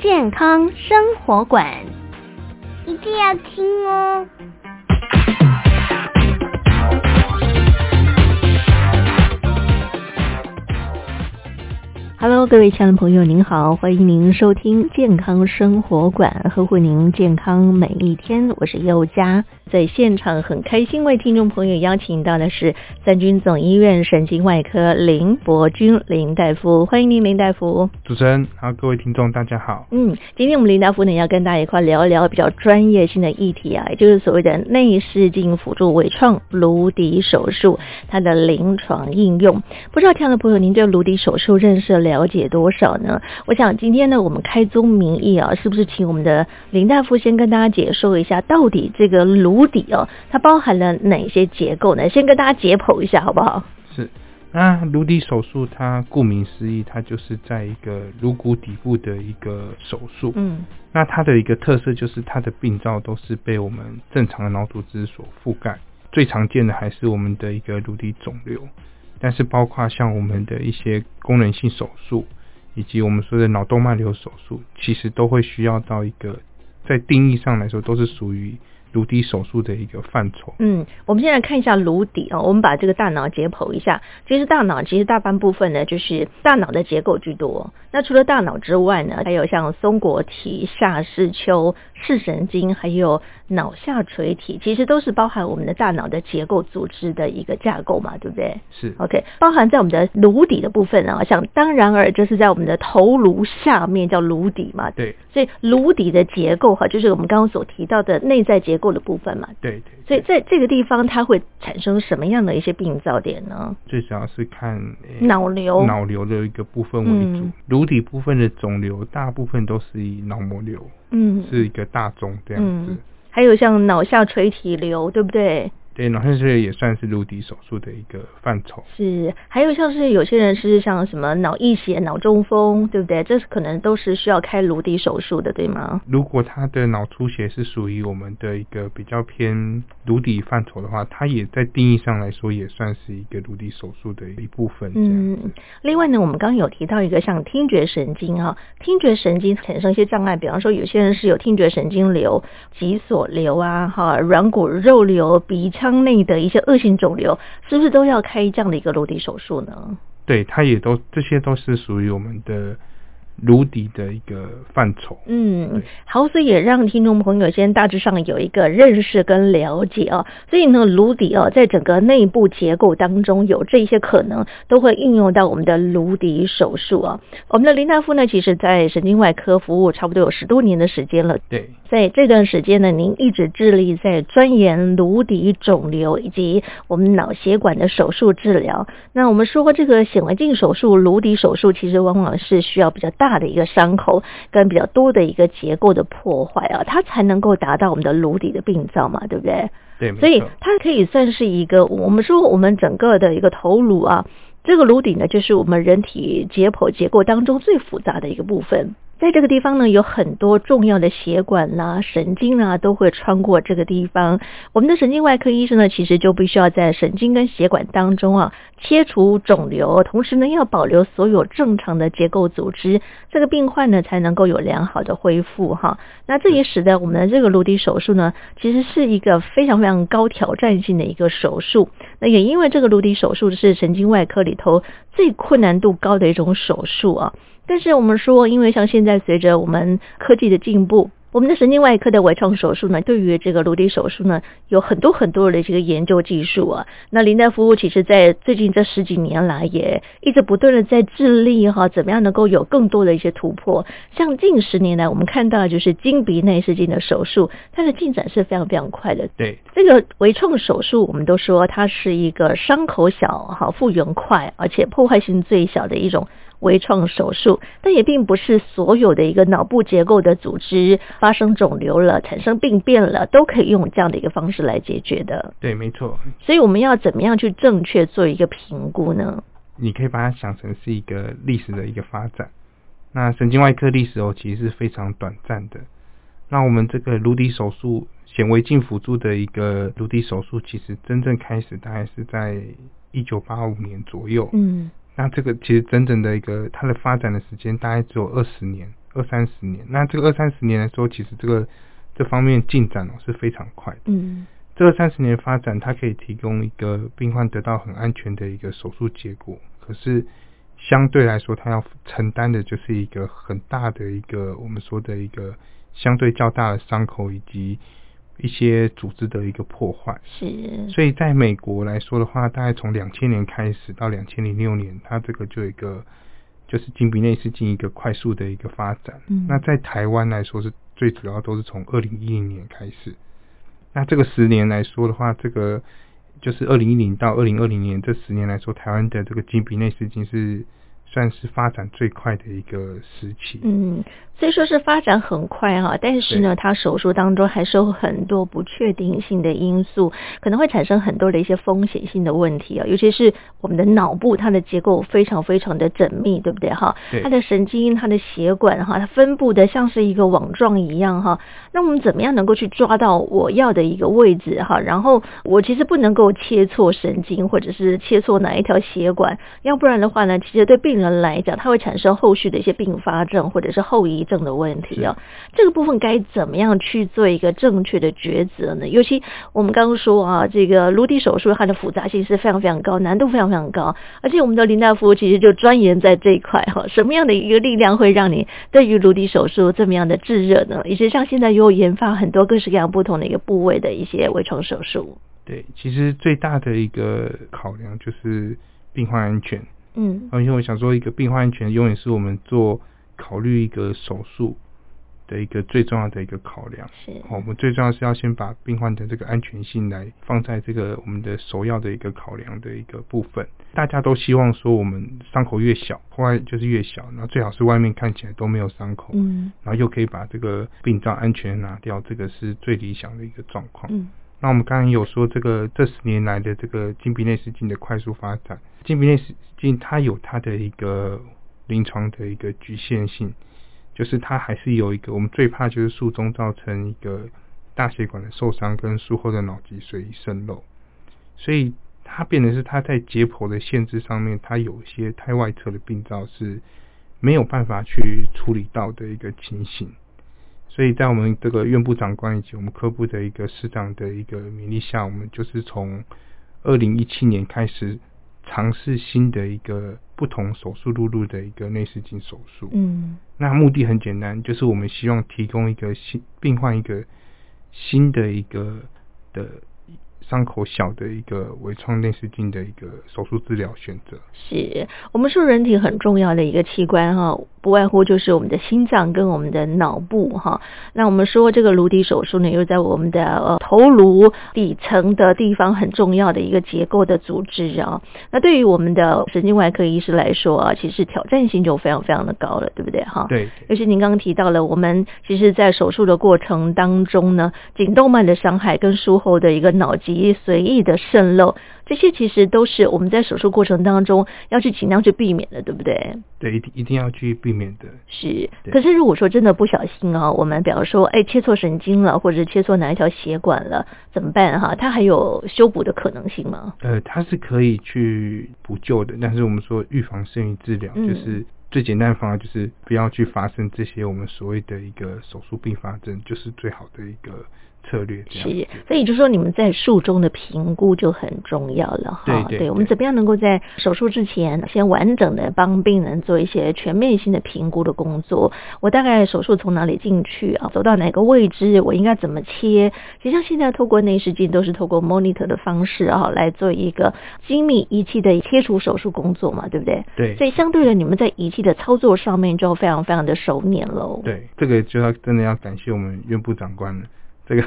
健康生活馆，一定要听哦。Hello，各位亲爱的朋友，您好，欢迎您收听健康生活馆，呵护您健康每一天。我是佑佳，在现场很开心为听众朋友邀请到的是三军总医院神经外科林伯君林大夫，欢迎您林大夫。主持人好，各位听众大家好。嗯，今天我们林大夫呢要跟大家一块聊一聊比较专业性的议题啊，也就是所谓的内视镜辅助微创颅底手术，它的临床应用。不知道听的朋友您对颅底手术认识了？了解多少呢？我想今天呢，我们开宗明义啊，是不是请我们的林大夫先跟大家解说一下，到底这个颅底哦，它包含了哪些结构呢？先跟大家解剖一下，好不好？是。那颅底手术，它顾名思义，它就是在一个颅骨底部的一个手术。嗯。那它的一个特色就是它的病灶都是被我们正常的脑组织所覆盖，最常见的还是我们的一个颅底肿瘤。但是包括像我们的一些功能性手术，以及我们说的脑动脉瘤手术，其实都会需要到一个，在定义上来说，都是属于颅底手术的一个范畴。嗯，我们现在看一下颅底啊，我们把这个大脑解剖一下。其实大脑其实大半部分呢，就是大脑的结构居多。那除了大脑之外呢，还有像松果体、下视丘、视神经，还有脑下垂体，其实都是包含我们的大脑的结构组织的一个架构嘛，对不对？是。OK，包含在我们的颅底的部分啊，像当然而就是在我们的头颅下面叫颅底嘛。对。所以颅底的结构哈，就是我们刚刚所提到的内在结构的部分嘛。对对。所以在这个地方，它会产生什么样的一些病灶点呢？最主要是看脑瘤，脑瘤的一个部分为主。嗯颅底部分的肿瘤，大部分都是以脑膜瘤，嗯，是一个大肿这样子。嗯，还有像脑下垂体瘤，对不对？对，脑下垂体也算是颅底手术的一个范畴。是，还有像是有些人是像什么脑溢血、脑中风，对不对？这是可能都是需要开颅底手术的，对吗？如果他的脑出血是属于我们的一个比较偏颅底范畴的话，它也在定义上来说也算是一个颅底手术的一部分。嗯，另外呢，我们刚刚有提到一个像听觉神经啊，听觉神经产生一些障碍，比方说有些人是有听觉神经瘤、脊索瘤啊，哈，软骨肉瘤、鼻腔。内的一些恶性肿瘤，是不是都要开这样的一个颅底手术呢？对，它也都这些都是属于我们的。颅底的一个范畴，嗯，好，所以也让听众朋友先大致上有一个认识跟了解啊。所以呢，颅底啊，在整个内部结构当中有这些可能，都会应用到我们的颅底手术啊。我们的林大夫呢，其实在神经外科服务差不多有十多年的时间了。对，在这段时间呢，您一直致力在钻研颅底肿瘤以及我们脑血管的手术治疗。那我们说过，这个显微镜手术、颅底手术，其实往往是需要比较大。大的一个伤口跟比较多的一个结构的破坏啊，它才能够达到我们的颅底的病灶嘛，对不对？对，所以它可以算是一个我们说我们整个的一个头颅啊，这个颅底呢，就是我们人体解剖结构当中最复杂的一个部分。在这个地方呢，有很多重要的血管啦、啊、神经啊，都会穿过这个地方。我们的神经外科医生呢，其实就必须要在神经跟血管当中啊，切除肿瘤，同时呢，要保留所有正常的结构组织，这个病患呢，才能够有良好的恢复哈。那这也使得我们的这个颅底手术呢，其实是一个非常非常高挑战性的一个手术。那也因为这个颅底手术是神经外科里头最困难度高的一种手术啊。但是我们说，因为像现在随着我们科技的进步，我们的神经外科的微创手术呢，对于这个颅底手术呢，有很多很多的这个研究技术啊。那林大夫其实在最近这十几年来，也一直不断的在致力哈，怎么样能够有更多的一些突破。像近十年来，我们看到的就是经鼻内视镜的手术，它的进展是非常非常快的。对，这个微创手术，我们都说它是一个伤口小哈，复原快，而且破坏性最小的一种。微创手术，但也并不是所有的一个脑部结构的组织发生肿瘤了、产生病变了，都可以用这样的一个方式来解决的。对，没错。所以我们要怎么样去正确做一个评估呢？你可以把它想成是一个历史的一个发展。那神经外科历史哦，其实是非常短暂的。那我们这个颅底手术，显微镜辅助的一个颅底手术，其实真正开始大概是在一九八五年左右。嗯。那这个其实整整的一个它的发展的时间大概只有二十年、二三十年。那这个二三十年来说，其实这个这方面进展哦是非常快的。嗯。这二三十年发展，它可以提供一个病患得到很安全的一个手术结果。可是相对来说，它要承担的就是一个很大的一个我们说的一个相对较大的伤口以及。一些组织的一个破坏是，所以在美国来说的话，大概从两千年开始到两千零六年，它这个就有一个就是金比内斯进一个快速的一个发展。嗯，那在台湾来说是最主要都是从二零一零年开始。那这个十年来说的话，这个就是二零一零到二零二零年这十年来说，台湾的这个金比内斯金是算是发展最快的一个时期。嗯。虽说是发展很快哈，但是呢，它手术当中还是有很多不确定性的因素，可能会产生很多的一些风险性的问题啊。尤其是我们的脑部，它的结构非常非常的缜密，对不对哈？它的神经、它的血管哈，它分布的像是一个网状一样哈。那我们怎么样能够去抓到我要的一个位置哈？然后我其实不能够切错神经，或者是切错哪一条血管，要不然的话呢，其实对病人来讲，它会产生后续的一些并发症或者是后遗症的问题啊，这个部分该怎么样去做一个正确的抉择呢？尤其我们刚刚说啊，这个颅底手术它的复杂性是非常非常高，难度非常非常高，而且我们的林大夫其实就钻研在这一块哈，什么样的一个力量会让你对于颅底手术这么样的炙热呢？以及像现在又研发很多各式各样不同的一个部位的一些微创手术。对，其实最大的一个考量就是病患安全。嗯，因为我想说，一个病患安全永远是我们做。考虑一个手术的一个最重要的一个考量，是，好，我们最重要是要先把病患的这个安全性来放在这个我们的首要的一个考量的一个部分。大家都希望说，我们伤口越小，破坏就是越小，然后最好是外面看起来都没有伤口，嗯，然后又可以把这个病灶安全拿掉，这个是最理想的一个状况。嗯，那我们刚刚有说，这个这十年来的这个经鼻内视镜的快速发展，经鼻内视镜它有它的一个。临床的一个局限性，就是它还是有一个，我们最怕就是术中造成一个大血管的受伤跟术后的脑脊髓渗漏，所以它变成是它在解剖的限制上面，它有些太外侧的病灶是没有办法去处理到的一个情形，所以在我们这个院部长官以及我们科部的一个师长的一个勉励下，我们就是从二零一七年开始。尝试新的一个不同手术路路的一个内视镜手术，嗯，那目的很简单，就是我们希望提供一个新病患一个新的一个的。伤口小的一个微创内视镜的一个手术治疗选择，是我们说人体很重要的一个器官哈，不外乎就是我们的心脏跟我们的脑部哈。那我们说这个颅底手术呢，又在我们的呃头颅底层的地方很重要的一个结构的组织啊。那对于我们的神经外科医师来说啊，其实挑战性就非常非常的高了，对不对哈？对。尤其您刚刚提到了，我们其实在手术的过程当中呢，颈动脉的伤害跟术后的一个脑脊随意的渗漏，这些其实都是我们在手术过程当中要去尽量去避免的，对不对？对，一定一定要去避免的。是，可是如果说真的不小心啊，我们比方说，哎，切错神经了，或者是切错哪一条血管了，怎么办哈？它还有修补的可能性吗？呃，它是可以去补救的，但是我们说预防胜于治疗，嗯、就是最简单的方法就是不要去发生这些我们所谓的一个手术并发症，就是最好的一个。策略是，所以就是说你们在术中的评估就很重要了哈。对，我们怎么样能够在手术之前先完整的帮病人做一些全面性的评估的工作？我大概手术从哪里进去啊？走到哪个位置？我应该怎么切？其实像现在透过内视镜都是透过 monitor 的方式啊来做一个精密仪器的切除手术工作嘛，对不对？对。所以相对的，你们在仪器的操作上面就非常非常的熟练喽。对，这个就要真的要感谢我们院部长官了。这个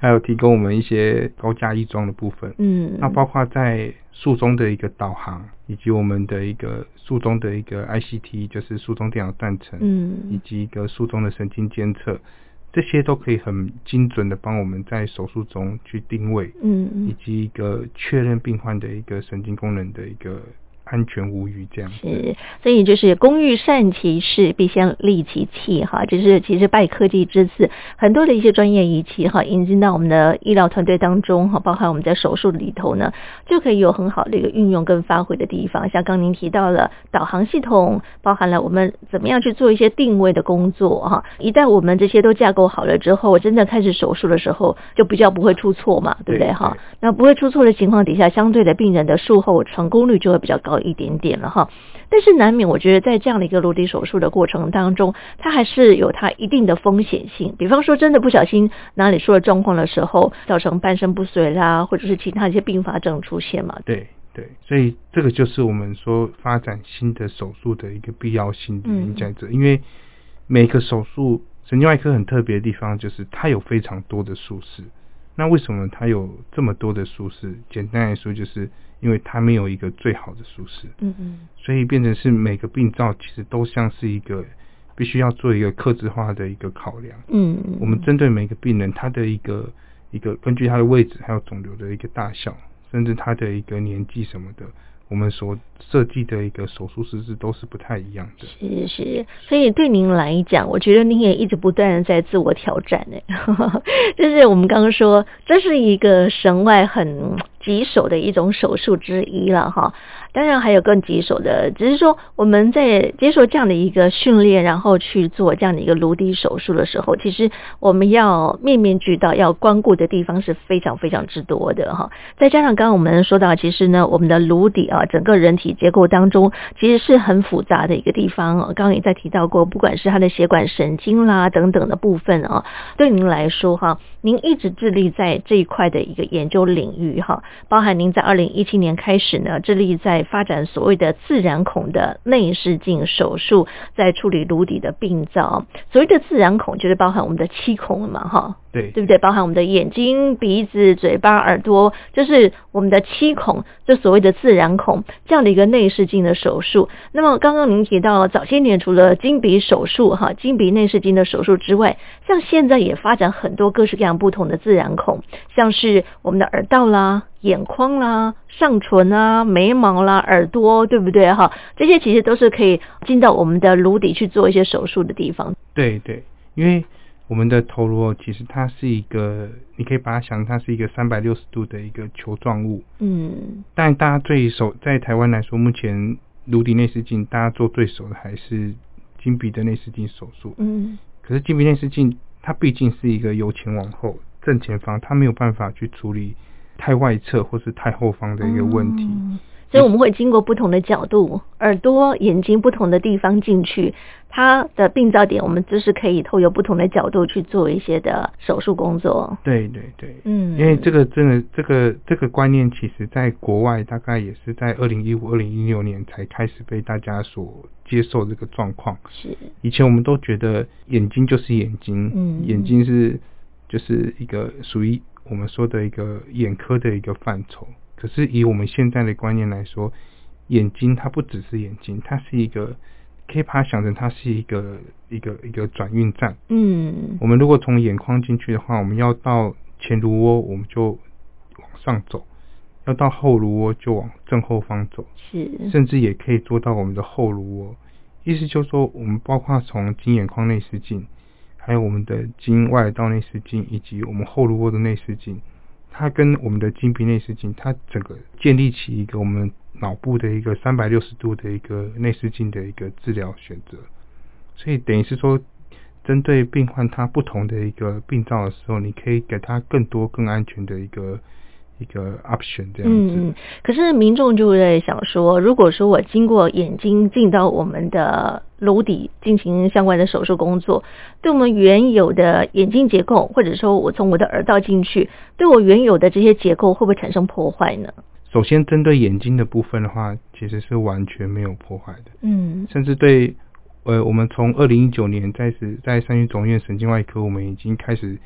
还有提供我们一些高价易装的部分。嗯，那包括在术中的一个导航，以及我们的一个术中的一个 ICT，就是术中电脑断层，嗯，以及一个术中的神经监测，这些都可以很精准的帮我们在手术中去定位，嗯，以及一个确认病患的一个神经功能的一个。安全无虞，这样是，所以就是工欲善其事，必先利其器哈。就是其实拜科技之赐，很多的一些专业仪器哈，引进到我们的医疗团队当中哈，包含我们在手术里头呢，就可以有很好的一个运用跟发挥的地方。像刚您提到了导航系统，包含了我们怎么样去做一些定位的工作哈。一旦我们这些都架构好了之后，真的开始手术的时候，就比较不会出错嘛，对不对哈？那不会出错的情况底下，相对的病人的术后成功率就会比较高。一点点了哈，但是难免，我觉得在这样的一个颅底手术的过程当中，它还是有它一定的风险性。比方说，真的不小心哪里出了状况的时候，造成半身不遂啦，或者是其他一些并发症出现嘛。对对，所以这个就是我们说发展新的手术的一个必要性的原因在这，因为每个手术神经外科很特别的地方就是它有非常多的术式。那为什么它有这么多的术式？简单来说，就是因为它没有一个最好的术式，嗯嗯，所以变成是每个病灶其实都像是一个必须要做一个克制化的一个考量，嗯嗯，我们针对每个病人他的一个一个根据他的位置还有肿瘤的一个大小，甚至他的一个年纪什么的。我们所设计的一个手术师资都是不太一样的。是是，所以对您来讲，我觉得您也一直不断的在自我挑战呢。就是我们刚刚说，这是一个神外很棘手的一种手术之一了哈。当然还有更棘手的，只是说我们在接受这样的一个训练，然后去做这样的一个颅底手术的时候，其实我们要面面俱到，要光顾的地方是非常非常之多的哈。再加上刚刚我们说到，其实呢，我们的颅底啊，整个人体结构当中其实是很复杂的一个地方。刚刚也在提到过，不管是它的血管、神经啦等等的部分啊，对您来说哈，您一直致力在这一块的一个研究领域哈，包含您在二零一七年开始呢，致力在发展所谓的自然孔的内视镜手术，在处理颅底的病灶。所谓的自然孔就是包含我们的七孔嘛，哈，对，对不对？包含我们的眼睛、鼻子、嘴巴、耳朵，就是我们的七孔，就所谓的自然孔这样的一个内视镜的手术。那么刚刚您提到早些年除了金鼻手术哈，金鼻内视镜的手术之外，像现在也发展很多各式各样不同的自然孔，像是我们的耳道啦。眼眶啦、上唇啊、眉毛啦、耳朵，对不对哈？这些其实都是可以进到我们的颅底去做一些手术的地方。对对，因为我们的头颅其实它是一个，你可以把它想，它是一个三百六十度的一个球状物。嗯。但大家最熟在台湾来说，目前颅底内视镜大家做最熟的还是经鼻的内视镜手术。嗯。可是经鼻内视镜它毕竟是一个由前往后正前方，它没有办法去处理。太外侧或是太后方的一个问题，嗯，所以我们会经过不同的角度，耳朵、眼睛不同的地方进去，它的病灶点，我们就是可以透过不同的角度去做一些的手术工作。对对对，嗯，因为这个真的，这个这个观念，其实在国外大概也是在二零一五、二零一六年才开始被大家所接受这个状况。是，以前我们都觉得眼睛就是眼睛，嗯，眼睛是就是一个属于。我们说的一个眼科的一个范畴，可是以我们现在的观念来说，眼睛它不只是眼睛，它是一个，可以把它想成它是一个一个一个转运站。嗯，我们如果从眼眶进去的话，我们要到前颅窝，我们就往上走；要到后颅窝，就往正后方走。是，甚至也可以做到我们的后颅窝。意思就是说，我们包括从经眼眶内视镜。还有我们的经外耳道内视镜，以及我们后颅窝的内视镜，它跟我们的经皮内视镜，它整个建立起一个我们脑部的一个三百六十度的一个内视镜的一个治疗选择。所以等于是说，针对病患他不同的一个病灶的时候，你可以给他更多更安全的一个。一个 option 这样子，嗯，可是民众就在想说，如果说我经过眼睛进到我们的颅底进行相关的手术工作，对我们原有的眼睛结构，或者说我从我的耳道进去，对我原有的这些结构会不会产生破坏呢？首先，针对眼睛的部分的话，其实是完全没有破坏的，嗯，甚至对，呃，我们从二零一九年开始在三军总院神经外科，我们已经开始。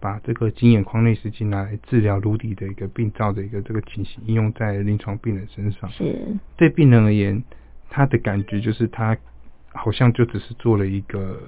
把这个经眼眶内视镜拿来治疗颅底的一个病灶的一个这个情形应用在临床病人身上。是，对病人而言，他的感觉就是他好像就只是做了一个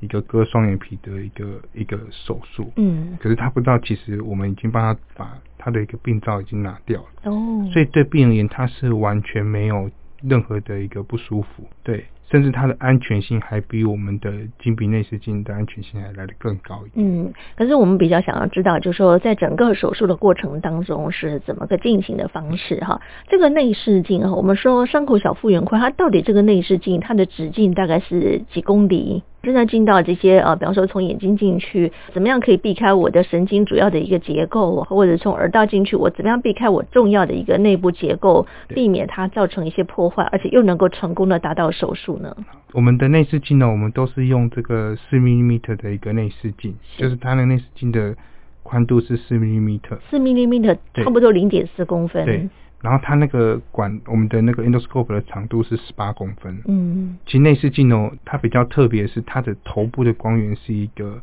一个割双眼皮的一个一个手术。嗯，可是他不知道，其实我们已经帮他把他的一个病灶已经拿掉了。哦，所以对病人而言，他是完全没有任何的一个不舒服。对。甚至它的安全性还比我们的金鼻内视镜的安全性还来得更高一点。嗯，可是我们比较想要知道，就是说在整个手术的过程当中是怎么个进行的方式哈？这个内视镜哈，我们说伤口小复原快，它到底这个内视镜它的直径大概是几公里？真的进到这些呃，比方说从眼睛进去，怎么样可以避开我的神经主要的一个结构，或者从耳道进去，我怎么样避开我重要的一个内部结构，避免它造成一些破坏，而且又能够成功的达到手术呢？我们的内视镜呢，我们都是用这个四 millimeter 的一个内视镜，就是它的内视镜的宽度是四 millimeter，四 millimeter 差不多零点四公分。对。然后它那个管，我们的那个 endoscope 的长度是十八公分。嗯，其实内视镜哦，它比较特别的是它的头部的光源是一个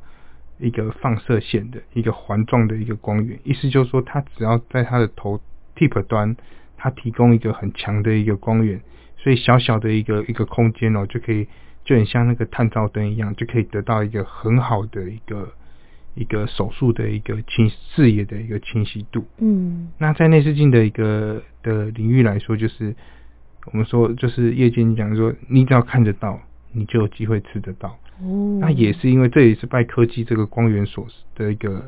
一个放射线的一个环状的一个光源，意思就是说，它只要在它的头 tip 端，它提供一个很强的一个光源，所以小小的一个一个空间哦，就可以就很像那个探照灯一样，就可以得到一个很好的一个。一个手术的一个清视野的一个清晰度，嗯，那在内视镜的一个的领域来说，就是我们说，就是夜间讲说，你只要看得到，你就有机会吃得到。哦，那也是因为这也是拜科技这个光源所的一个，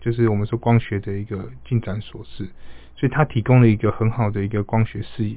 就是我们说光学的一个进展所示，所以它提供了一个很好的一个光学视野，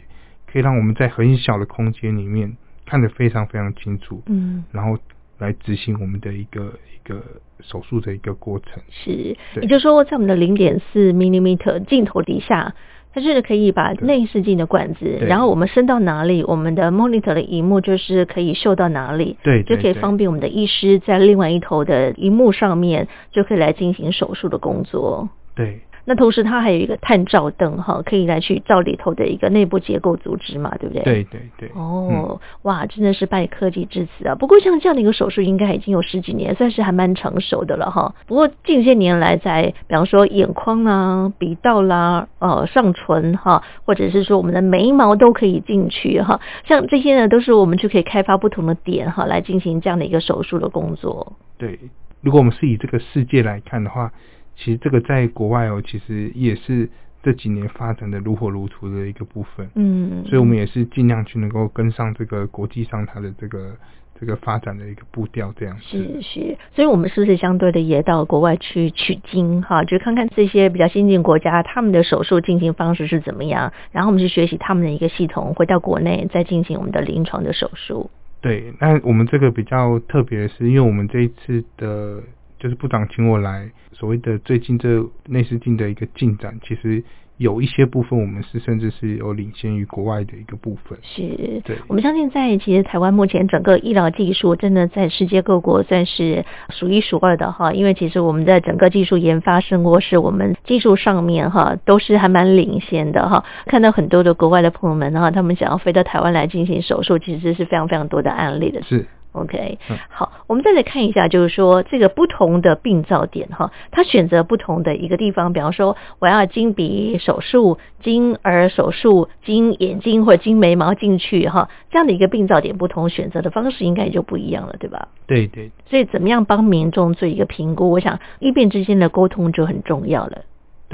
可以让我们在很小的空间里面看得非常非常清楚。嗯，然后。来执行我们的一个一个手术的一个过程，是，也就是说，在我们的零点四 millimeter 镜头底下，它是可以把内视镜的管子，然后我们伸到哪里，我们的 monitor 的荧幕就是可以秀到哪里，对，就可以方便我们的医师在另外一头的荧幕上面就可以来进行手术的工作，对。那同时它还有一个探照灯哈，可以来去照里头的一个内部结构组织嘛，对不对？对对对。哦、嗯，哇，真的是拜科技之赐啊！不过像这样的一个手术，应该已经有十几年，算是还蛮成熟的了哈。不过近些年来，在比方说眼眶啦、鼻道啦、呃上唇哈，或者是说我们的眉毛都可以进去哈，像这些呢，都是我们就可以开发不同的点哈，来进行这样的一个手术的工作。对，如果我们是以这个世界来看的话。其实这个在国外哦，其实也是这几年发展的如火如荼的一个部分。嗯，所以我们也是尽量去能够跟上这个国际上它的这个这个发展的一个步调，这样是是。所以我们是不是相对的也到国外去取经哈？就看看这些比较先进国家他们的手术进行方式是怎么样，然后我们去学习他们的一个系统，回到国内再进行我们的临床的手术。对，那我们这个比较特别的是，因为我们这一次的。就是部长请我来，所谓的最近这内视镜的一个进展，其实有一些部分我们是甚至是有领先于国外的一个部分。是，对，我们相信在其实台湾目前整个医疗技术真的在世界各国算是数一数二的哈，因为其实我们在整个技术研发生活是我们技术上面哈都是还蛮领先的哈。看到很多的国外的朋友们哈，他们想要飞到台湾来进行手术，其实是非常非常多的案例的。是。OK，好，我们再来看一下，就是说这个不同的病灶点哈，他选择不同的一个地方，比方说我要经鼻手术、经耳手术、经眼睛或者经眉毛进去哈，这样的一个病灶点不同，选择的方式应该也就不一样了，对吧？对对。所以怎么样帮民众做一个评估？我想医病之间的沟通就很重要了。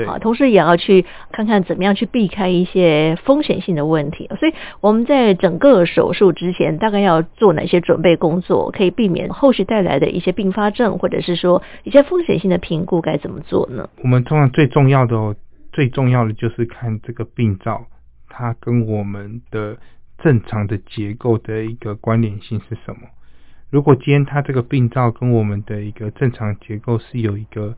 好，同时也要去看看怎么样去避开一些风险性的问题。所以我们在整个手术之前，大概要做哪些准备工作，可以避免后续带来的一些并发症，或者是说一些风险性的评估该怎么做呢？我们通常最重要的哦，最重要的就是看这个病灶，它跟我们的正常的结构的一个关联性是什么。如果今天它这个病灶跟我们的一个正常结构是有一个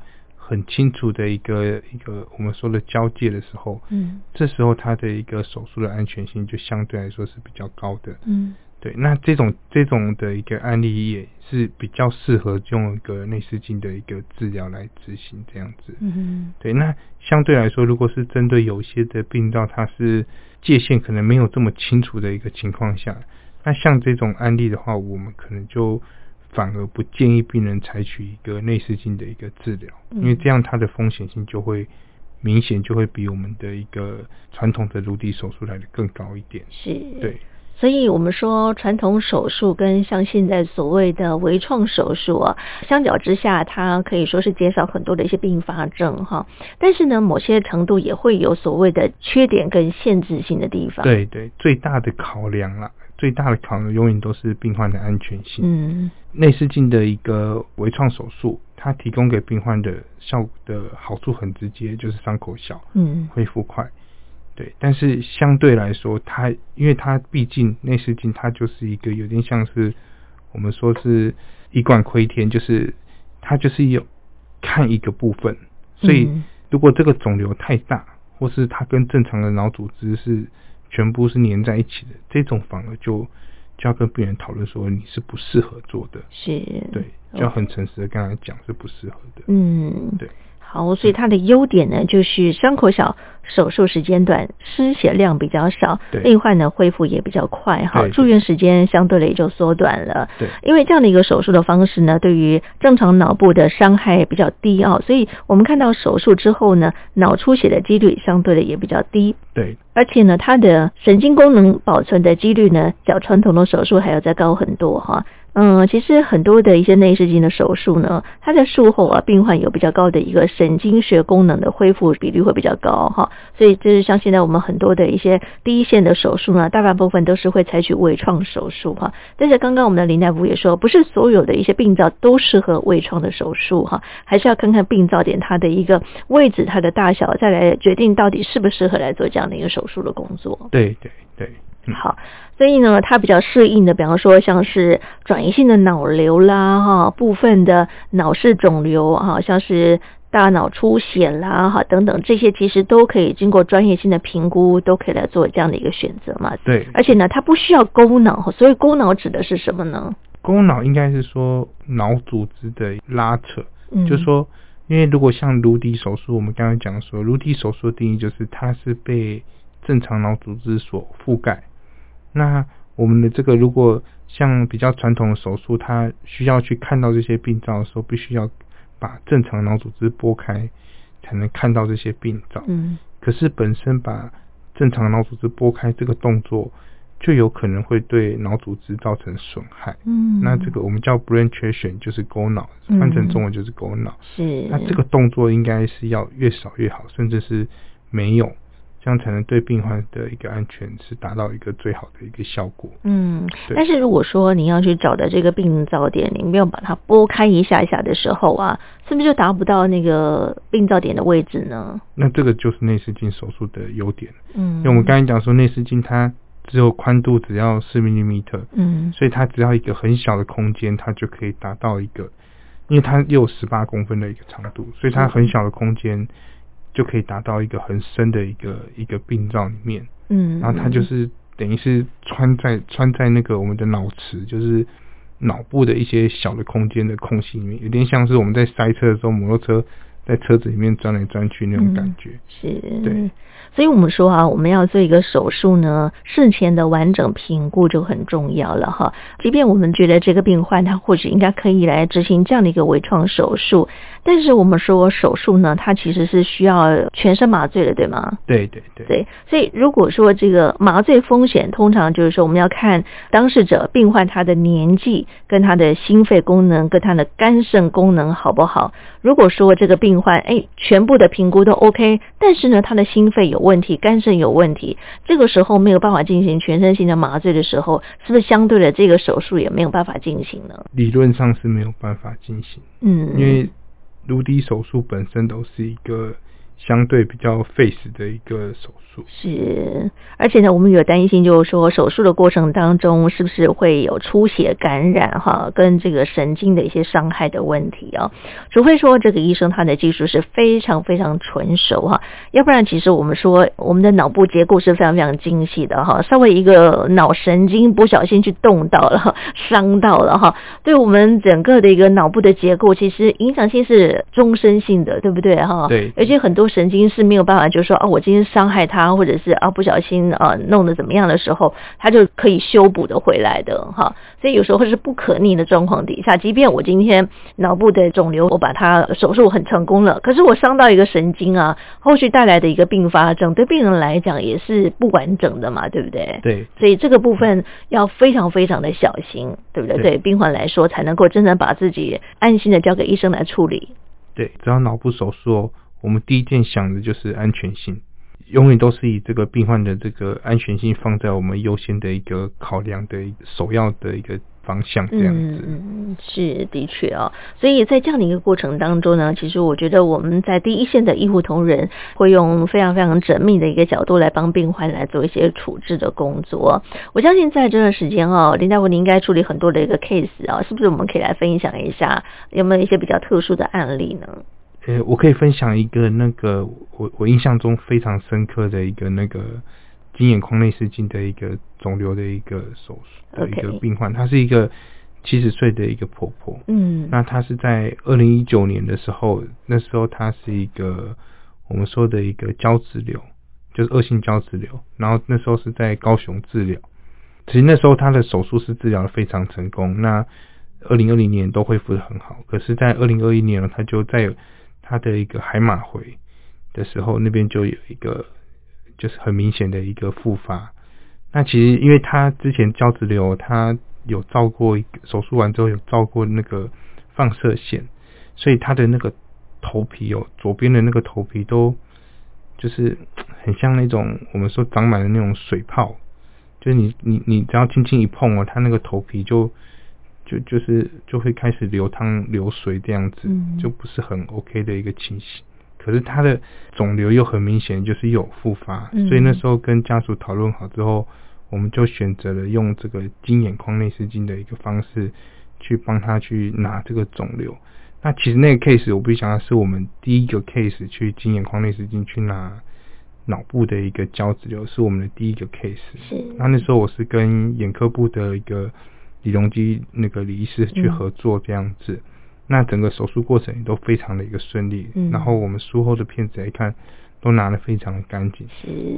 很清楚的一个一个我们说的交界的时候，嗯，这时候它的一个手术的安全性就相对来说是比较高的，嗯，对。那这种这种的一个案例也是比较适合用一个内视镜的一个治疗来执行这样子，嗯，对。那相对来说，如果是针对有些的病灶，它是界限可能没有这么清楚的一个情况下，那像这种案例的话，我们可能就反而不建议病人采取一个内视镜的一个治疗，因为这样它的风险性就会明显就会比我们的一个传统的颅底手术来得更高一点。是，对。所以我们说传统手术跟像现在所谓的微创手术啊，相较之下，它可以说是减少很多的一些并发症哈。但是呢，某些程度也会有所谓的缺点跟限制性的地方。对对，最大的考量啦，最大的考量永远都是病患的安全性。嗯，内视镜的一个微创手术，它提供给病患的效果的好处很直接，就是伤口小，嗯，恢复快。对，但是相对来说，它因为它毕竟内视镜，它就是一个有点像是我们说是一管窥天，就是它就是有看一个部分，所以如果这个肿瘤太大，或是它跟正常的脑组织是全部是粘在一起的，这种反而就就要跟病人讨论说你是不适合做的，是，对，就要很诚实的跟他讲是不适合的，嗯，对。好，所以它的优点呢，就是伤口小，手术时间短，失血量比较少，病患呢恢复也比较快，哈，住院时间相对的也就缩短了。对，因为这样的一个手术的方式呢，对于正常脑部的伤害比较低啊，所以我们看到手术之后呢，脑出血的几率相对的也比较低。对，而且呢，它的神经功能保存的几率呢，较传统的手术还要再高很多哈。嗯，其实很多的一些内视镜的手术呢，它在术后啊，病患有比较高的一个神经学功能的恢复比率会比较高哈，所以就是像现在我们很多的一些第一线的手术呢，大半部分都是会采取微创手术哈。但是刚刚我们的林大夫也说，不是所有的一些病灶都适合微创的手术哈，还是要看看病灶点它的一个位置、它的大小，再来决定到底适不适合来做这样的一个手术的工作。对对对。好，所以呢，它比较适应的，比方说像是转移性的脑瘤啦，哈，部分的脑室肿瘤，哈，像是大脑出血啦，哈，等等，这些其实都可以经过专业性的评估，都可以来做这样的一个选择嘛。对，而且呢，它不需要勾脑，所以勾脑指的是什么呢？勾脑应该是说脑组织的拉扯，嗯，就是说，因为如果像颅底手术，我们刚刚讲说，颅底手术的定义就是它是被正常脑组织所覆盖。那我们的这个，如果像比较传统的手术，它需要去看到这些病灶的时候，必须要把正常脑组织拨开，才能看到这些病灶。嗯。可是本身把正常脑组织拨开这个动作，就有可能会对脑组织造成损害。嗯。那这个我们叫 braintraction，就是勾脑，翻成中文就是勾脑。是。那这个动作应该是要越少越好，甚至是没有。这样才能对病患的一个安全是达到一个最好的一个效果。嗯，但是如果说你要去找的这个病灶点，你没有把它拨开一下一下的时候啊，是不是就达不到那个病灶点的位置呢？那这个就是内视镜手术的优点。嗯，因为我们刚才讲说内视镜它只有宽度只要四米米嗯，所以它只要一个很小的空间，它就可以达到一个，因为它又有十八公分的一个长度，所以它很小的空间。就可以达到一个很深的一个一个病灶里面，嗯，然后它就是等于是穿在穿在那个我们的脑池，就是脑部的一些小的空间的空隙里面，有点像是我们在塞车的时候，摩托车在车子里面钻来钻去那种感觉，嗯、是，对。所以我们说啊，我们要做一个手术呢，事前的完整评估就很重要了哈。即便我们觉得这个病患他或许应该可以来执行这样的一个微创手术，但是我们说手术呢，它其实是需要全身麻醉的，对吗？对对对。对，所以如果说这个麻醉风险，通常就是说我们要看当事者病患他的年纪、跟他的心肺功能、跟他的肝肾功能好不好。如果说这个病患哎，全部的评估都 OK，但是呢，他的心肺有问题，肝肾有问题，这个时候没有办法进行全身性的麻醉的时候，是不是相对的这个手术也没有办法进行呢？理论上是没有办法进行，嗯，因为颅底手术本身都是一个相对比较费时的一个手术。是，而且呢，我们有担心，就是说手术的过程当中是不是会有出血感染哈，跟这个神经的一些伤害的问题啊？除非说这个医生他的技术是非常非常纯熟哈，要不然其实我们说我们的脑部结构是非常非常精细的哈，稍微一个脑神经不小心去动到了，伤到了哈，对我们整个的一个脑部的结构其实影响性是终身性的，对不对哈？对，而且很多。神经是没有办法，就是说哦，我今天伤害他，或者是啊不小心啊弄得怎么样的时候，他就可以修补的回来的哈。所以有时候是不可逆的状况底下，即便我今天脑部的肿瘤我把它手术很成功了，可是我伤到一个神经啊，后续带来的一个并发症，对病人来讲也是不完整的嘛，对不对？对。所以这个部分要非常非常的小心，对不对？对，对病患来说，才能够真正把自己安心的交给医生来处理。对，只要脑部手术，我们第一件想的就是安全性，永远都是以这个病患的这个安全性放在我们优先的一个考量的首要的一个方向，这样子。嗯，是的确啊、哦。所以在这样的一个过程当中呢，其实我觉得我们在第一线的医护同仁会用非常非常缜密的一个角度来帮病患来做一些处置的工作。我相信在这段时间哦，林大夫你应该处理很多的一个 case 啊，是不是？我们可以来分享一下，有没有一些比较特殊的案例呢？呃，我可以分享一个那个我我印象中非常深刻的一个那个。金眼眶内视镜的一个肿瘤的一个手术的一个病患，她.是一个七十岁的一个婆婆。嗯，那她是在二零一九年的时候，那时候她是一个我们说的一个胶质瘤，就是恶性胶质瘤。然后那时候是在高雄治疗，其实那时候她的手术是治疗的非常成功。那二零二零年都恢复的很好，可是，在二零二一年呢，她就在他的一个海马回的时候，那边就有一个。就是很明显的一个复发。那其实因为他之前胶质瘤，他有照过手术完之后有照过那个放射线，所以他的那个头皮哦，左边的那个头皮都就是很像那种我们说长满了那种水泡，就是你你你只要轻轻一碰哦，他那个头皮就就就是就会开始流汤流水这样子，就不是很 OK 的一个情形。可是他的肿瘤又很明显，就是有复发，嗯、所以那时候跟家属讨论好之后，我们就选择了用这个经眼眶内视镜的一个方式去帮他去拿这个肿瘤。那其实那个 case 我必须讲的是我们第一个 case 去经眼眶内视镜去拿脑部的一个胶质瘤，是我们的第一个 case。是。那那时候我是跟眼科部的一个李隆基那个李医师去合作这样子。嗯那整个手术过程也都非常的一个顺利，嗯、然后我们术后的片子来看，都拿的非常的干净。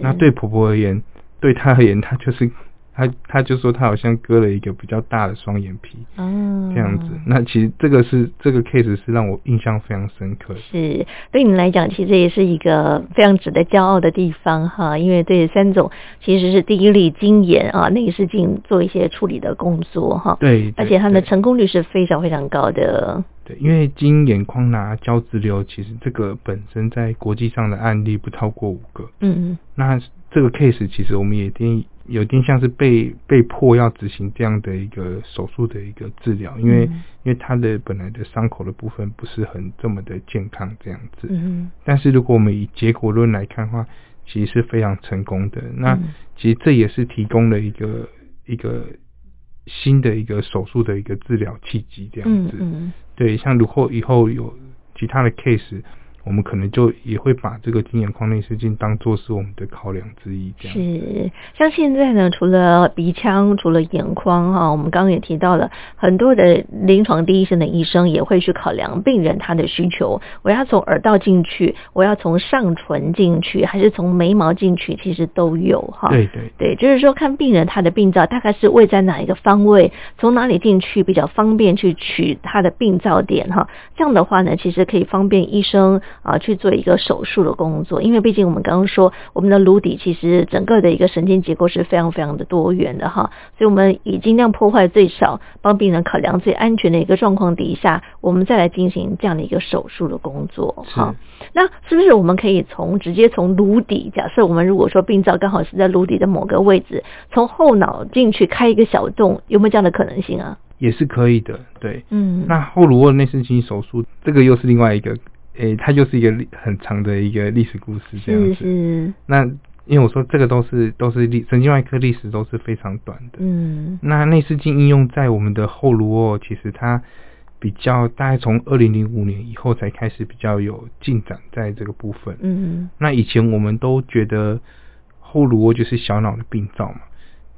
那对婆婆而言，对她而言，她就是。他他就说他好像割了一个比较大的双眼皮，哦，这样子。那其实这个是这个 case 是让我印象非常深刻。是，对你来讲，其实也是一个非常值得骄傲的地方哈。因为对三总其实是第一例经眼啊内视镜做一些处理的工作哈。对，对，而且它的成功率是非常非常高的。对，因为经眼眶拿胶质瘤，其实这个本身在国际上的案例不超过五个。嗯嗯。那这个 case 其实我们也定。有点像是被被迫要执行这样的一个手术的一个治疗，因为、嗯、因为他的本来的伤口的部分不是很这么的健康这样子。嗯。但是如果我们以结果论来看的话，其实是非常成功的。那其实这也是提供了一个一个新的一个手术的一个治疗契机这样子。嗯。对，像如果以后有其他的 case。我们可能就也会把这个经眼眶内视镜当做是我们的考量之一，这样是。像现在呢，除了鼻腔，除了眼眶哈，我们刚刚也提到了很多的临床第一线的医生也会去考量病人他的需求。我要从耳道进去，我要从上唇进去，还是从眉毛进去，其实都有哈。对对对，就是说看病人他的病灶大概是位在哪一个方位，从哪里进去比较方便去取他的病灶点哈。这样的话呢，其实可以方便医生。啊，去做一个手术的工作，因为毕竟我们刚刚说，我们的颅底其实整个的一个神经结构是非常非常的多元的哈，所以我们以尽量破坏最少，帮病人考量最安全的一个状况底下，我们再来进行这样的一个手术的工作哈。那是不是我们可以从直接从颅底，假设我们如果说病灶刚好是在颅底的某个位置，从后脑进去开一个小洞，有没有这样的可能性啊？也是可以的，对，嗯，那后颅卧内视镜手术，这个又是另外一个。诶、欸，它就是一个历很长的一个历史故事，这样子。是是。那因为我说这个都是都是历神经外科历史都是非常短的。嗯。那内视镜应用在我们的后颅哦，其实它比较大概从二零零五年以后才开始比较有进展在这个部分。嗯。那以前我们都觉得后颅卧就是小脑的病灶嘛，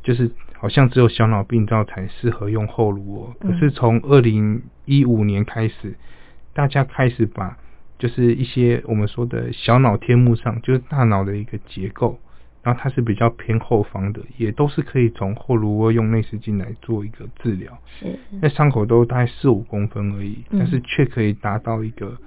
就是好像只有小脑病灶才适合用后颅哦。可是从二零一五年开始，大家开始把就是一些我们说的小脑天幕上，就是大脑的一个结构，然后它是比较偏后方的，也都是可以从后颅窝用内视镜来做一个治疗。是，那伤口都大概四五公分而已，但是却可以达到一个，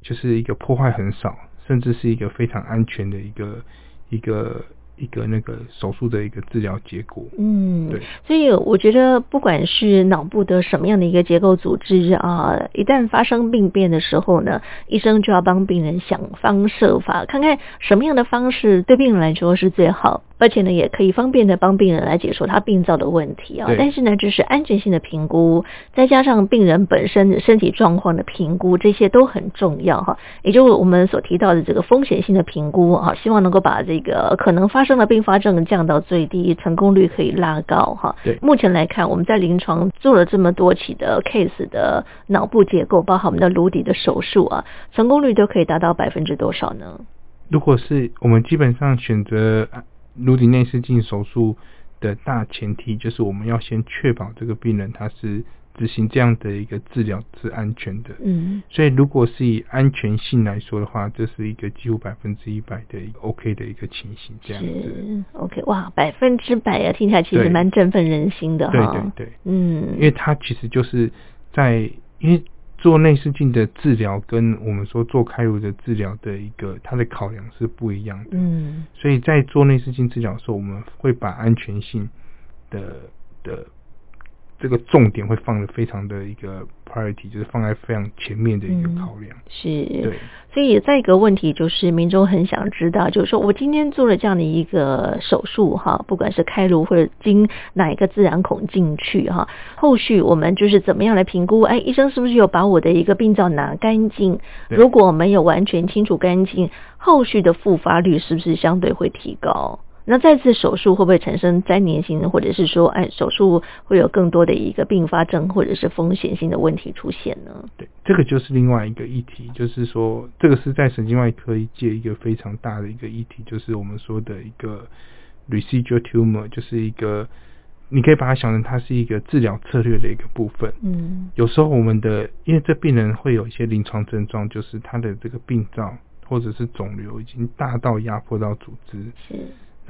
就是一个破坏很少，甚至是一个非常安全的一个一个。一个那个手术的一个治疗结果，嗯，对，所以我觉得不管是脑部的什么样的一个结构组织啊，一旦发生病变的时候呢，医生就要帮病人想方设法，看看什么样的方式对病人来说是最好。而且呢，也可以方便的帮病人来解说他病灶的问题啊。但是呢，这是安全性的评估，再加上病人本身的身体状况的评估，这些都很重要哈。也就是我们所提到的这个风险性的评估啊，希望能够把这个可能发生的并发症降到最低，成功率可以拉高哈。对，目前来看，我们在临床做了这么多起的 case 的脑部结构，包含我们的颅底的手术啊，成功率都可以达到百分之多少呢？如果是我们基本上选择。颅底内视镜手术的大前提就是我们要先确保这个病人他是执行这样的一个治疗是安全的。嗯，所以如果是以安全性来说的话，这是一个几乎百分之一百的 OK 的一个情形。这样子，OK，哇，百分之百啊，听起来其实蛮振奋人心的哈。对对对，嗯，因为他其实就是在因为。做内视镜的治疗跟我们说做开颅的治疗的一个它的考量是不一样的，嗯，所以在做内视镜治疗的时候，我们会把安全性的的。这个重点会放的非常的一个 priority，就是放在非常前面的一个考量。嗯、是，对。所以再一个问题就是，民众很想知道，就是说我今天做了这样的一个手术哈，不管是开颅或者经哪一个自然孔进去哈，后续我们就是怎么样来评估？哎，医生是不是有把我的一个病灶拿干净？如果没有完全清除干净，后续的复发率是不是相对会提高？那再次手术会不会产生粘连性，或者是说，哎，手术会有更多的一个并发症或者是风险性的问题出现呢？对，这个就是另外一个议题，就是说，这个是在神经外科界一个非常大的一个议题，就是我们说的一个 residual tumor，就是一个你可以把它想成它是一个治疗策略的一个部分。嗯，有时候我们的因为这病人会有一些临床症状，就是他的这个病灶或者是肿瘤已经大到压迫到组织。是。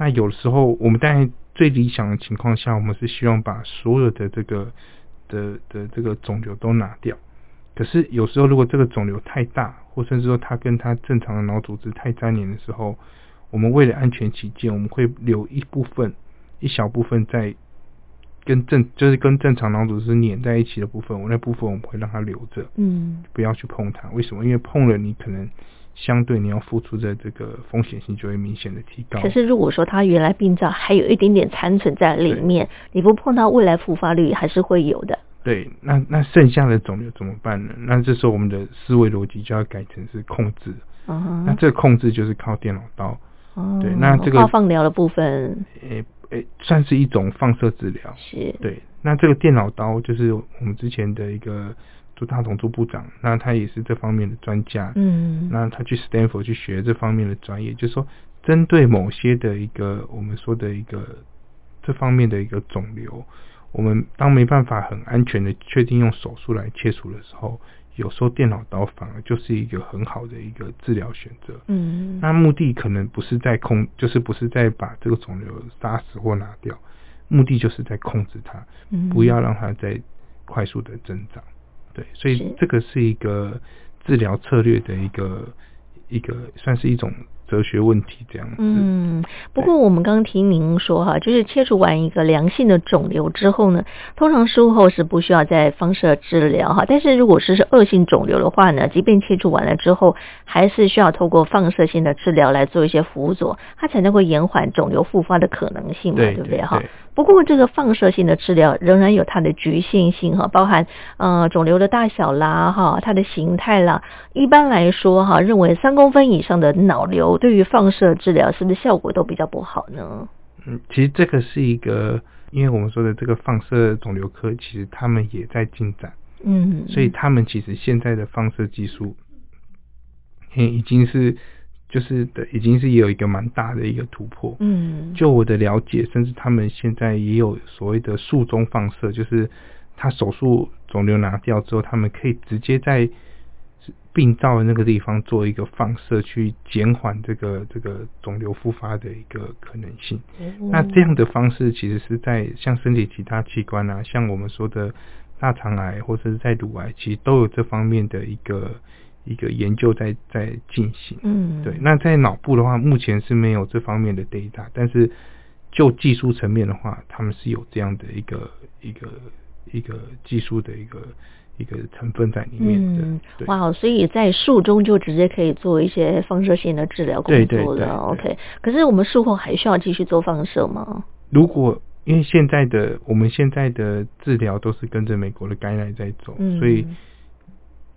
那有时候，我们当然最理想的情况下，我们是希望把所有的这个的的这个肿瘤都拿掉。可是有时候，如果这个肿瘤太大，或甚至说它跟它正常的脑组织太粘连的时候，我们为了安全起见，我们会留一部分、一小部分在跟正就是跟正常脑组织粘在一起的部分，我那部分我们会让它留着，嗯，不要去碰它。为什么？因为碰了你可能。相对你要付出的这个风险性就会明显的提高。可是如果说它原来病灶还有一点点残存在里面，你不碰到未来复发率还是会有的。对，那那剩下的肿瘤怎么办呢？那这时候我们的思维逻辑就要改成是控制。嗯哼。那这个控制就是靠电脑刀。哦。对，那这个放疗的部分。诶诶，算是一种放射治疗。是。对，那这个电脑刀就是我们之前的一个。朱大同朱部长，那他也是这方面的专家，嗯，那他去 Stanford 去学这方面的专业，就是说针对某些的一个我们说的一个这方面的一个肿瘤，我们当没办法很安全的确定用手术来切除的时候，有时候电脑刀反而就是一个很好的一个治疗选择，嗯，那目的可能不是在控，就是不是在把这个肿瘤杀死或拿掉，目的就是在控制它，不要让它再快速的增长。对，所以这个是一个治疗策略的一个一个，算是一种哲学问题这样子。嗯，不过我们刚刚听您说哈，就是切除完一个良性的肿瘤之后呢，通常术后是不需要再放射治疗哈。但是如果是是恶性肿瘤的话呢，即便切除完了之后，还是需要透过放射性的治疗来做一些辅佐，它才能够延缓肿瘤复发的可能性嘛，对，对不对哈？不过，这个放射性的治疗仍然有它的局限性哈，包含呃肿瘤的大小啦哈，它的形态啦。一般来说哈，认为三公分以上的脑瘤对于放射治疗是不是效果都比较不好呢？嗯，其实这个是一个，因为我们说的这个放射肿瘤科，其实他们也在进展，嗯，所以他们其实现在的放射技术，已经是。就是的，已经是也有一个蛮大的一个突破。嗯，就我的了解，甚至他们现在也有所谓的术中放射，就是他手术肿瘤拿掉之后，他们可以直接在病灶的那个地方做一个放射，去减缓这个这个肿瘤复发的一个可能性。嗯、那这样的方式其实是在像身体其他器官啊，像我们说的大肠癌或者是在乳癌，其实都有这方面的一个一个研究在在进行。嗯，对。那在脑部的话，目前是没有这方面的 data，但是就技术层面的话，他们是有这样的一个一个一个技术的一个。一个成分在里面的，嗯，哇，所以在术中就直接可以做一些放射性的治疗工作了。OK，可是我们术后还需要继续做放射吗？如果因为现在的我们现在的治疗都是跟着美国的 guideline 在走，嗯，所以，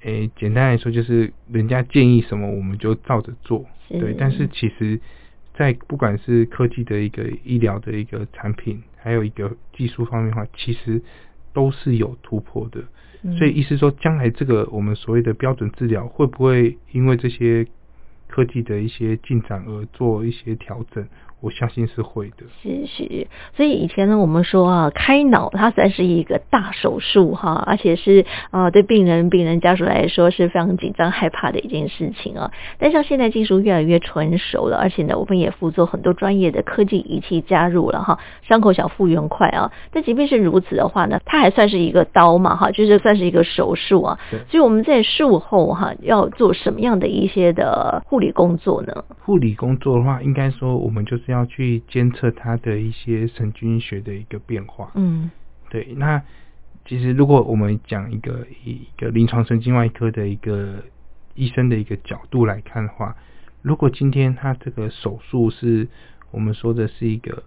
诶，简单来说就是人家建议什么我们就照着做，对。但是其实，在不管是科技的一个医疗的一个产品，还有一个技术方面的话，其实都是有突破的。所以意思说，将来这个我们所谓的标准治疗，会不会因为这些科技的一些进展而做一些调整？我相信是会的，是是，所以以前呢，我们说啊，开脑它算是一个大手术哈，而且是啊，对病人、病人家属来说是非常紧张害怕的一件事情啊。但像现在技术越来越成熟了，而且呢，我们也辅佐很多专业的科技仪器加入了哈，伤口小复原快啊。但即便是如此的话呢，它还算是一个刀嘛哈，就是算是一个手术啊。所以我们在术后哈，要做什么样的一些的护理工作呢？护理工作的话，应该说我们就是要。要去监测它的一些神经学的一个变化。嗯，对。那其实如果我们讲一个一个临床神经外科的一个医生的一个角度来看的话，如果今天他这个手术是我们说的是一个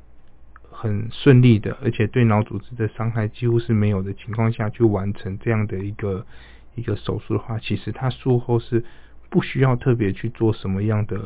很顺利的，而且对脑组织的伤害几乎是没有的情况下去完成这样的一个一个手术的话，其实他术后是不需要特别去做什么样的。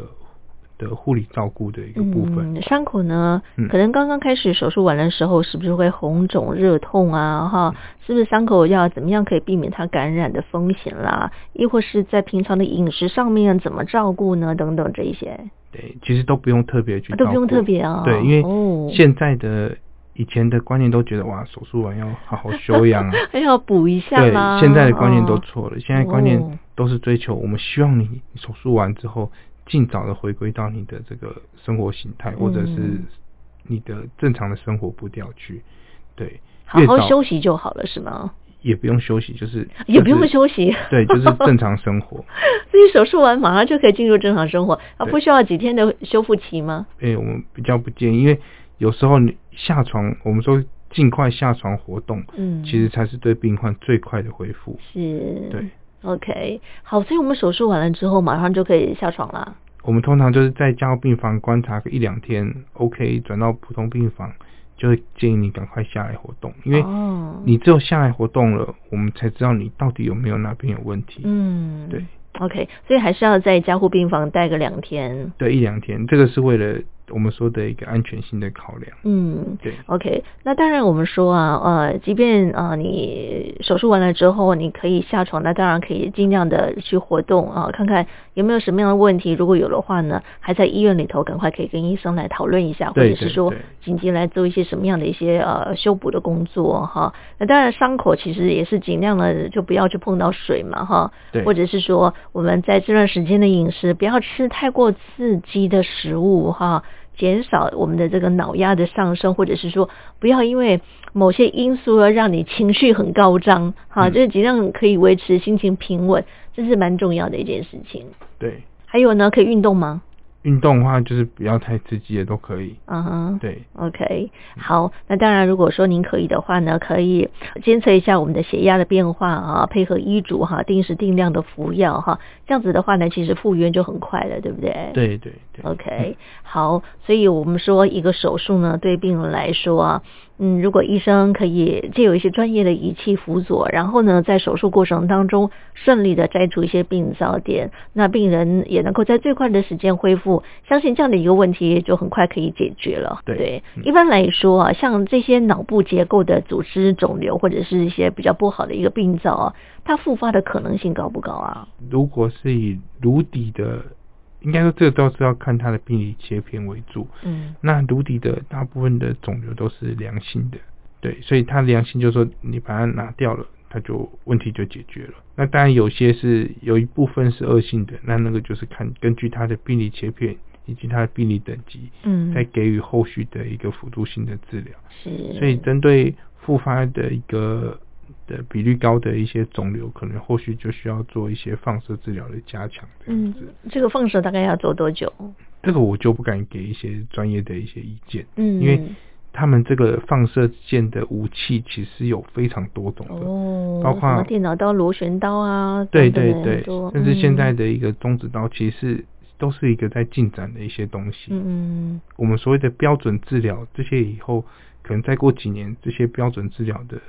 的护理照顾的一个部分，嗯，伤口呢，可能刚刚开始手术完的时候，是不是会红肿热痛啊？哈，是不是伤口要怎么样可以避免它感染的风险啦？亦或是在平常的饮食上面怎么照顾呢？等等这一些，对，其实都不用特别去，都不用特别啊，对，因为现在的以前的观念都觉得哇，手术完要好好休养啊，还要补一下啦。对，现在的观念都错了，现在观念都是追求我们希望你手术完之后。尽早的回归到你的这个生活形态，或者是你的正常的生活步调去，对，好好休息就好了，是吗？也不用休息，就是 也不用休息，对，就是正常生活。自己手术完马上就可以进入正常生活，啊，不需要几天的修复期吗？哎，我们比较不建议，因为有时候你下床，我们说尽快下床活动，嗯，其实才是对病患最快的恢复。是，对。OK，好，所以我们手术完了之后，马上就可以下床了。我们通常就是在加护病房观察个一两天，OK，转到普通病房，就会建议你赶快下来活动，因为你只有下来活动了，我们才知道你到底有没有哪边有问题。嗯，对。OK，所以还是要在加护病房待个两天。对，一两天，这个是为了。我们说的一个安全性的考量，嗯，对，OK，那当然我们说啊，呃，即便啊、呃、你手术完了之后，你可以下床，那当然可以尽量的去活动啊，看看有没有什么样的问题，如果有的话呢，还在医院里头，赶快可以跟医生来讨论一下，或者是说紧急来做一些什么样的一些呃修补的工作哈。那当然伤口其实也是尽量的就不要去碰到水嘛哈，对，或者是说我们在这段时间的饮食不要吃太过刺激的食物哈。减少我们的这个脑压的上升，或者是说不要因为某些因素而让你情绪很高涨，哈、嗯，就是尽量可以维持心情平稳，这是蛮重要的一件事情。对，还有呢，可以运动吗？运动的话，就是不要太刺激的都可以。嗯哼，对，OK，好，那当然，如果说您可以的话呢，可以监测一下我们的血压的变化啊，配合医嘱哈，定时定量的服药哈，这样子的话呢，其实复原就很快了，对不对？对对对。OK，好，所以我们说一个手术呢，对病人来说啊。嗯，如果医生可以借有一些专业的仪器辅佐，然后呢，在手术过程当中顺利的摘除一些病灶点，那病人也能够在最快的时间恢复，相信这样的一个问题就很快可以解决了。对，对，一般来说啊，像这些脑部结构的组织肿瘤或者是一些比较不好的一个病灶啊，它复发的可能性高不高啊？如果是以颅底的。应该说，这个都是要看它的病理切片为主。嗯，那颅底的大部分的肿瘤都是良性的，对，所以它良性就是说你把它拿掉了，它就问题就解决了。那当然有些是有一部分是恶性的，那那个就是看根据它的病理切片以及它的病理等级，嗯，再给予后续的一个辅助性的治疗。是，所以针对复发的一个的比率高的一些肿瘤，可能后续就需要做一些放射治疗的加强。嗯，这个放射大概要做多久？这个我就不敢给一些专业的一些意见，嗯，因为。他们这个放射线的武器其实有非常多种的，哦，包括电脑刀、螺旋刀啊，对对对，甚至现在的一个中指刀，其实都是一个在进展的一些东西。嗯，我们所谓的标准治疗，这些以后可能再过几年，这些标准治疗的。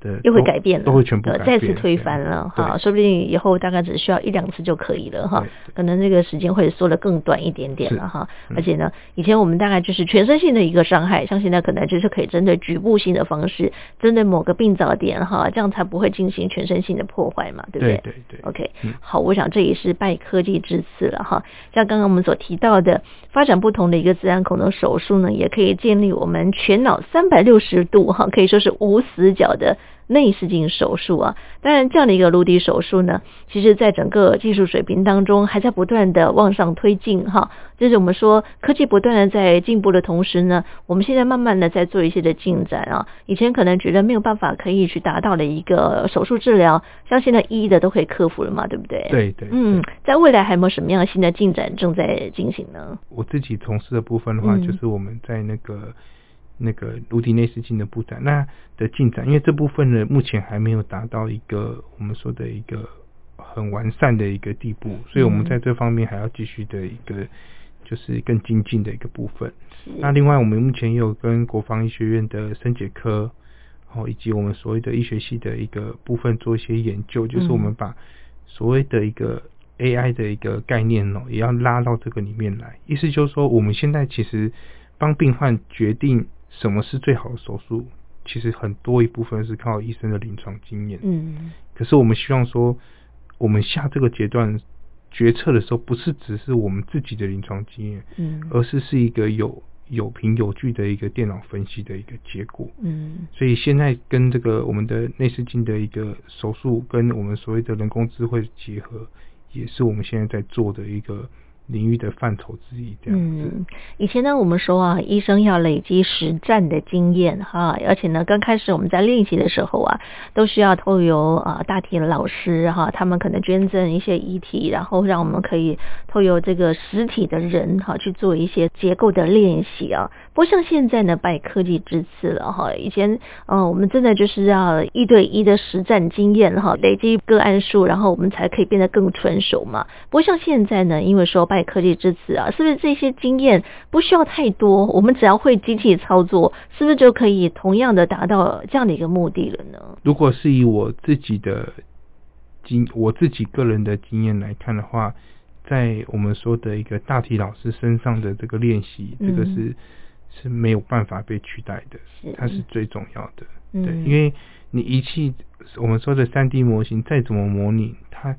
对，又会改变了，都会全部再次推翻了哈，说不定以后大概只需要一两次就可以了哈，可能这个时间会缩得更短一点点了哈。而且呢，以前我们大概就是全身性的一个伤害，像现在可能就是可以针对局部性的方式，针对某个病灶点哈，这样才不会进行全身性的破坏嘛，对不对？对对对。OK，好，我想这也是拜科技之赐了哈。像刚刚我们所提到的，发展不同的一个自然孔的手术呢，也可以建立我们全脑三百六十度哈，可以说是无死角的。内视镜手术啊，当然这样的一个颅底手术呢，其实在整个技术水平当中还在不断的往上推进哈。就是我们说科技不断的在进步的同时呢，我们现在慢慢的在做一些的进展啊。以前可能觉得没有办法可以去达到的一个手术治疗，像现在一一的都可以克服了嘛，对不对？对对。嗯，在未来还有没有什么样新的进展正在进行呢？我自己从事的部分的话，就是我们在那个。那个颅底内视镜的布展，那的进展，因为这部分呢，目前还没有达到一个我们说的一个很完善的一个地步，所以我们在这方面还要继续的一个就是更精进的一个部分。那另外，我们目前也有跟国防医学院的生解科，然后以及我们所谓的医学系的一个部分做一些研究，就是我们把所谓的一个 AI 的一个概念哦，也要拉到这个里面来。意思就是说，我们现在其实帮病患决定。什么是最好的手术？其实很多一部分是靠医生的临床经验。嗯，可是我们希望说，我们下这个阶段决策的时候，不是只是我们自己的临床经验，嗯，而是是一个有有凭有据的一个电脑分析的一个结果。嗯，所以现在跟这个我们的内视镜的一个手术，跟我们所谓的人工智慧结合，也是我们现在在做的一个。领域的范畴之一，这样子。嗯，以前呢，我们说啊，医生要累积实战的经验哈，而且呢，刚开始我们在练习的时候啊，都需要透由啊大体的老师哈，他们可能捐赠一些遗体，然后让我们可以透由这个实体的人哈去做一些结构的练习啊。不像现在呢，拜科技之赐了哈。以前，嗯，我们真的就是要一对一的实战经验哈，累积个案数，然后我们才可以变得更纯熟嘛。不像现在呢，因为说拜科技之赐啊，是不是这些经验不需要太多？我们只要会机器操作，是不是就可以同样的达到这样的一个目的了呢？如果是以我自己的经，我自己个人的经验来看的话，在我们说的一个大体老师身上的这个练习，这个是。嗯是没有办法被取代的，它是最重要的。对，因为你仪器我们说的三 D 模型再怎么模拟，它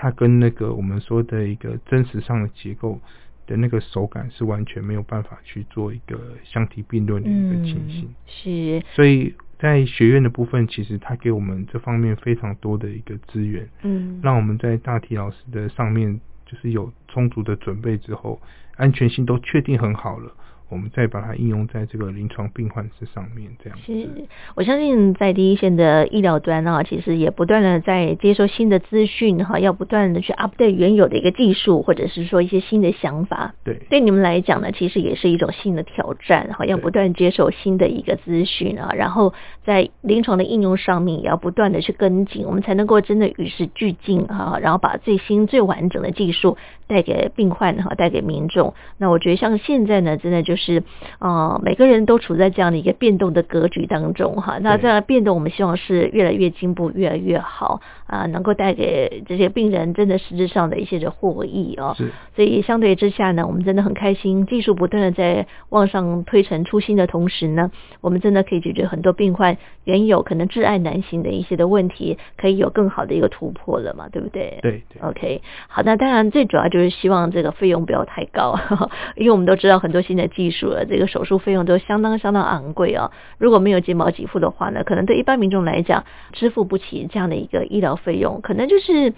它跟那个我们说的一个真实上的结构的那个手感是完全没有办法去做一个相提并论的一个情形。是，所以在学院的部分，其实它给我们这方面非常多的一个资源，嗯，让我们在大体老师的上面就是有充足的准备之后，安全性都确定很好了。我们再把它应用在这个临床病患之上面，这样子。是，我相信在第一线的医疗端啊，其实也不断的在接收新的资讯哈，要不断的去 update 原有的一个技术，或者是说一些新的想法。对，对你们来讲呢，其实也是一种新的挑战哈，要不断接受新的一个资讯啊，然后在临床的应用上面也要不断的去跟进，我们才能够真的与时俱进哈，然后把最新最完整的技术带给病患哈，带给民众。那我觉得像现在呢，真的就是。呃，每个人都处在这样的一个变动的格局当中哈。那这样的变动，我们希望是越来越进步，越来越好啊，能够带给这些病人真的实质上的一些的获益哦。是。所以相对之下呢，我们真的很开心，技术不断的在往上推陈出新的同时呢，我们真的可以解决很多病患原有可能挚爱难行的一些的问题，可以有更好的一个突破了嘛，对不对？对对。OK，好，那当然最主要就是希望这个费用不要太高，因为我们都知道很多新的技技术了，这个手术费用都相当相当昂贵啊。如果没有健保给付的话呢，可能对一般民众来讲支付不起这样的一个医疗费用，可能就是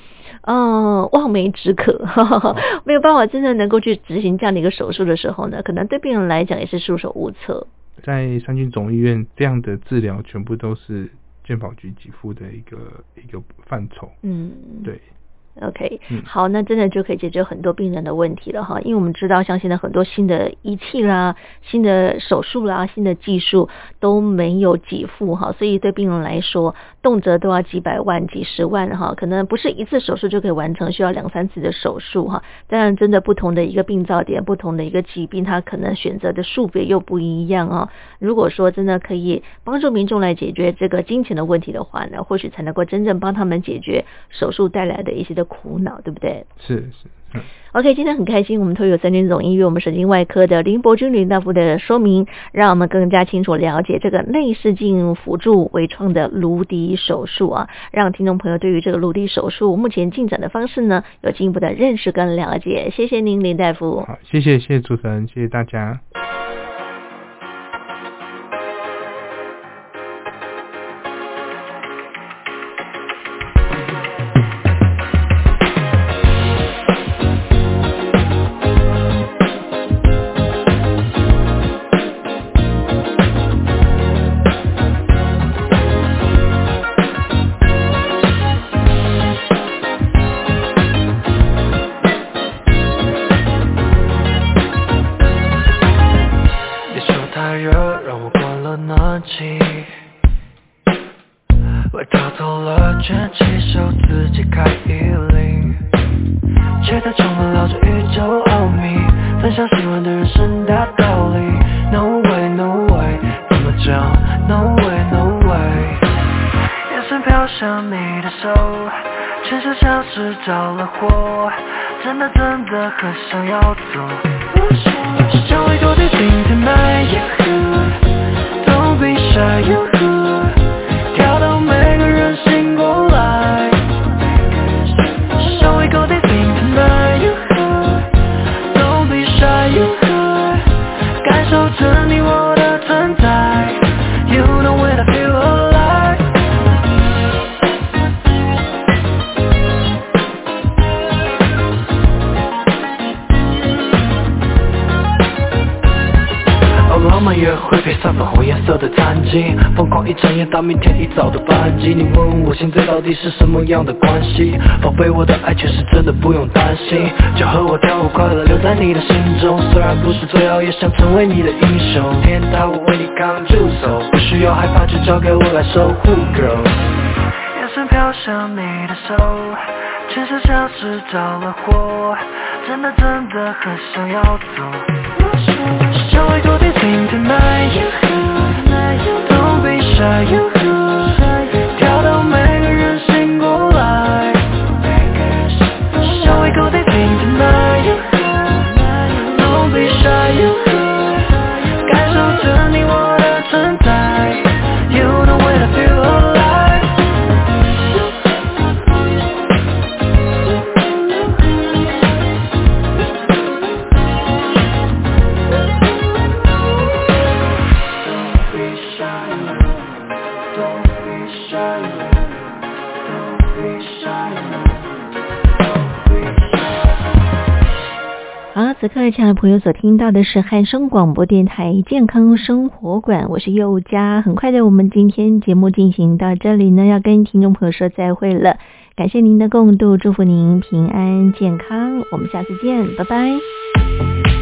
嗯、呃、望梅止渴，呵 呵没有办法真正能够去执行这样的一个手术的时候呢，可能对病人来讲也是束手无策。在三军总医院，这样的治疗全部都是健保局给付的一个一个范畴。嗯，对。OK，好，那真的就可以解决很多病人的问题了哈，因为我们知道，像现在很多新的仪器啦、新的手术啦、新的技术都没有给付哈，所以对病人来说，动辄都要几百万、几十万哈，可能不是一次手术就可以完成，需要两三次的手术哈。当然，真的不同的一个病灶点、不同的一个疾病，它可能选择的术别又不一样啊。如果说真的可以帮助民众来解决这个金钱的问题的话呢，或许才能够真正帮他们解决手术带来的一些的苦恼，对不对？是是。嗯、OK，今天很开心，我们都有三军总医院我们神经外科的林伯君林大夫的说明，让我们更加清楚了解这个内视镜辅助微创的颅底手术啊，让听众朋友对于这个颅底手术目前进展的方式呢，有进一步的认识跟了解。谢谢您，林大夫。好，谢谢谢谢主持人，谢谢大家。浪漫也会配上粉红颜色的餐巾，疯狂一整夜到明天一早的班机，你问我现在到底是什么样的关系？宝贝，我的爱却是真的不用担心，就和我跳舞快乐留在你的心中。虽然不是最好，也想成为你的英雄。天塌我为你扛住手，不需要害怕，就交给我来守护，girl。眼神飘向你的手，全身像是着了火，真的真的很想要走。joy to this thing tonight. Don't be shy, you. 此刻，亲爱的朋友所听到的是汉声广播电台健康生活馆，我是佑佳。很快的，我们今天节目进行到这里呢，要跟听众朋友说再会了。感谢您的共度，祝福您平安健康，我们下次见，拜拜。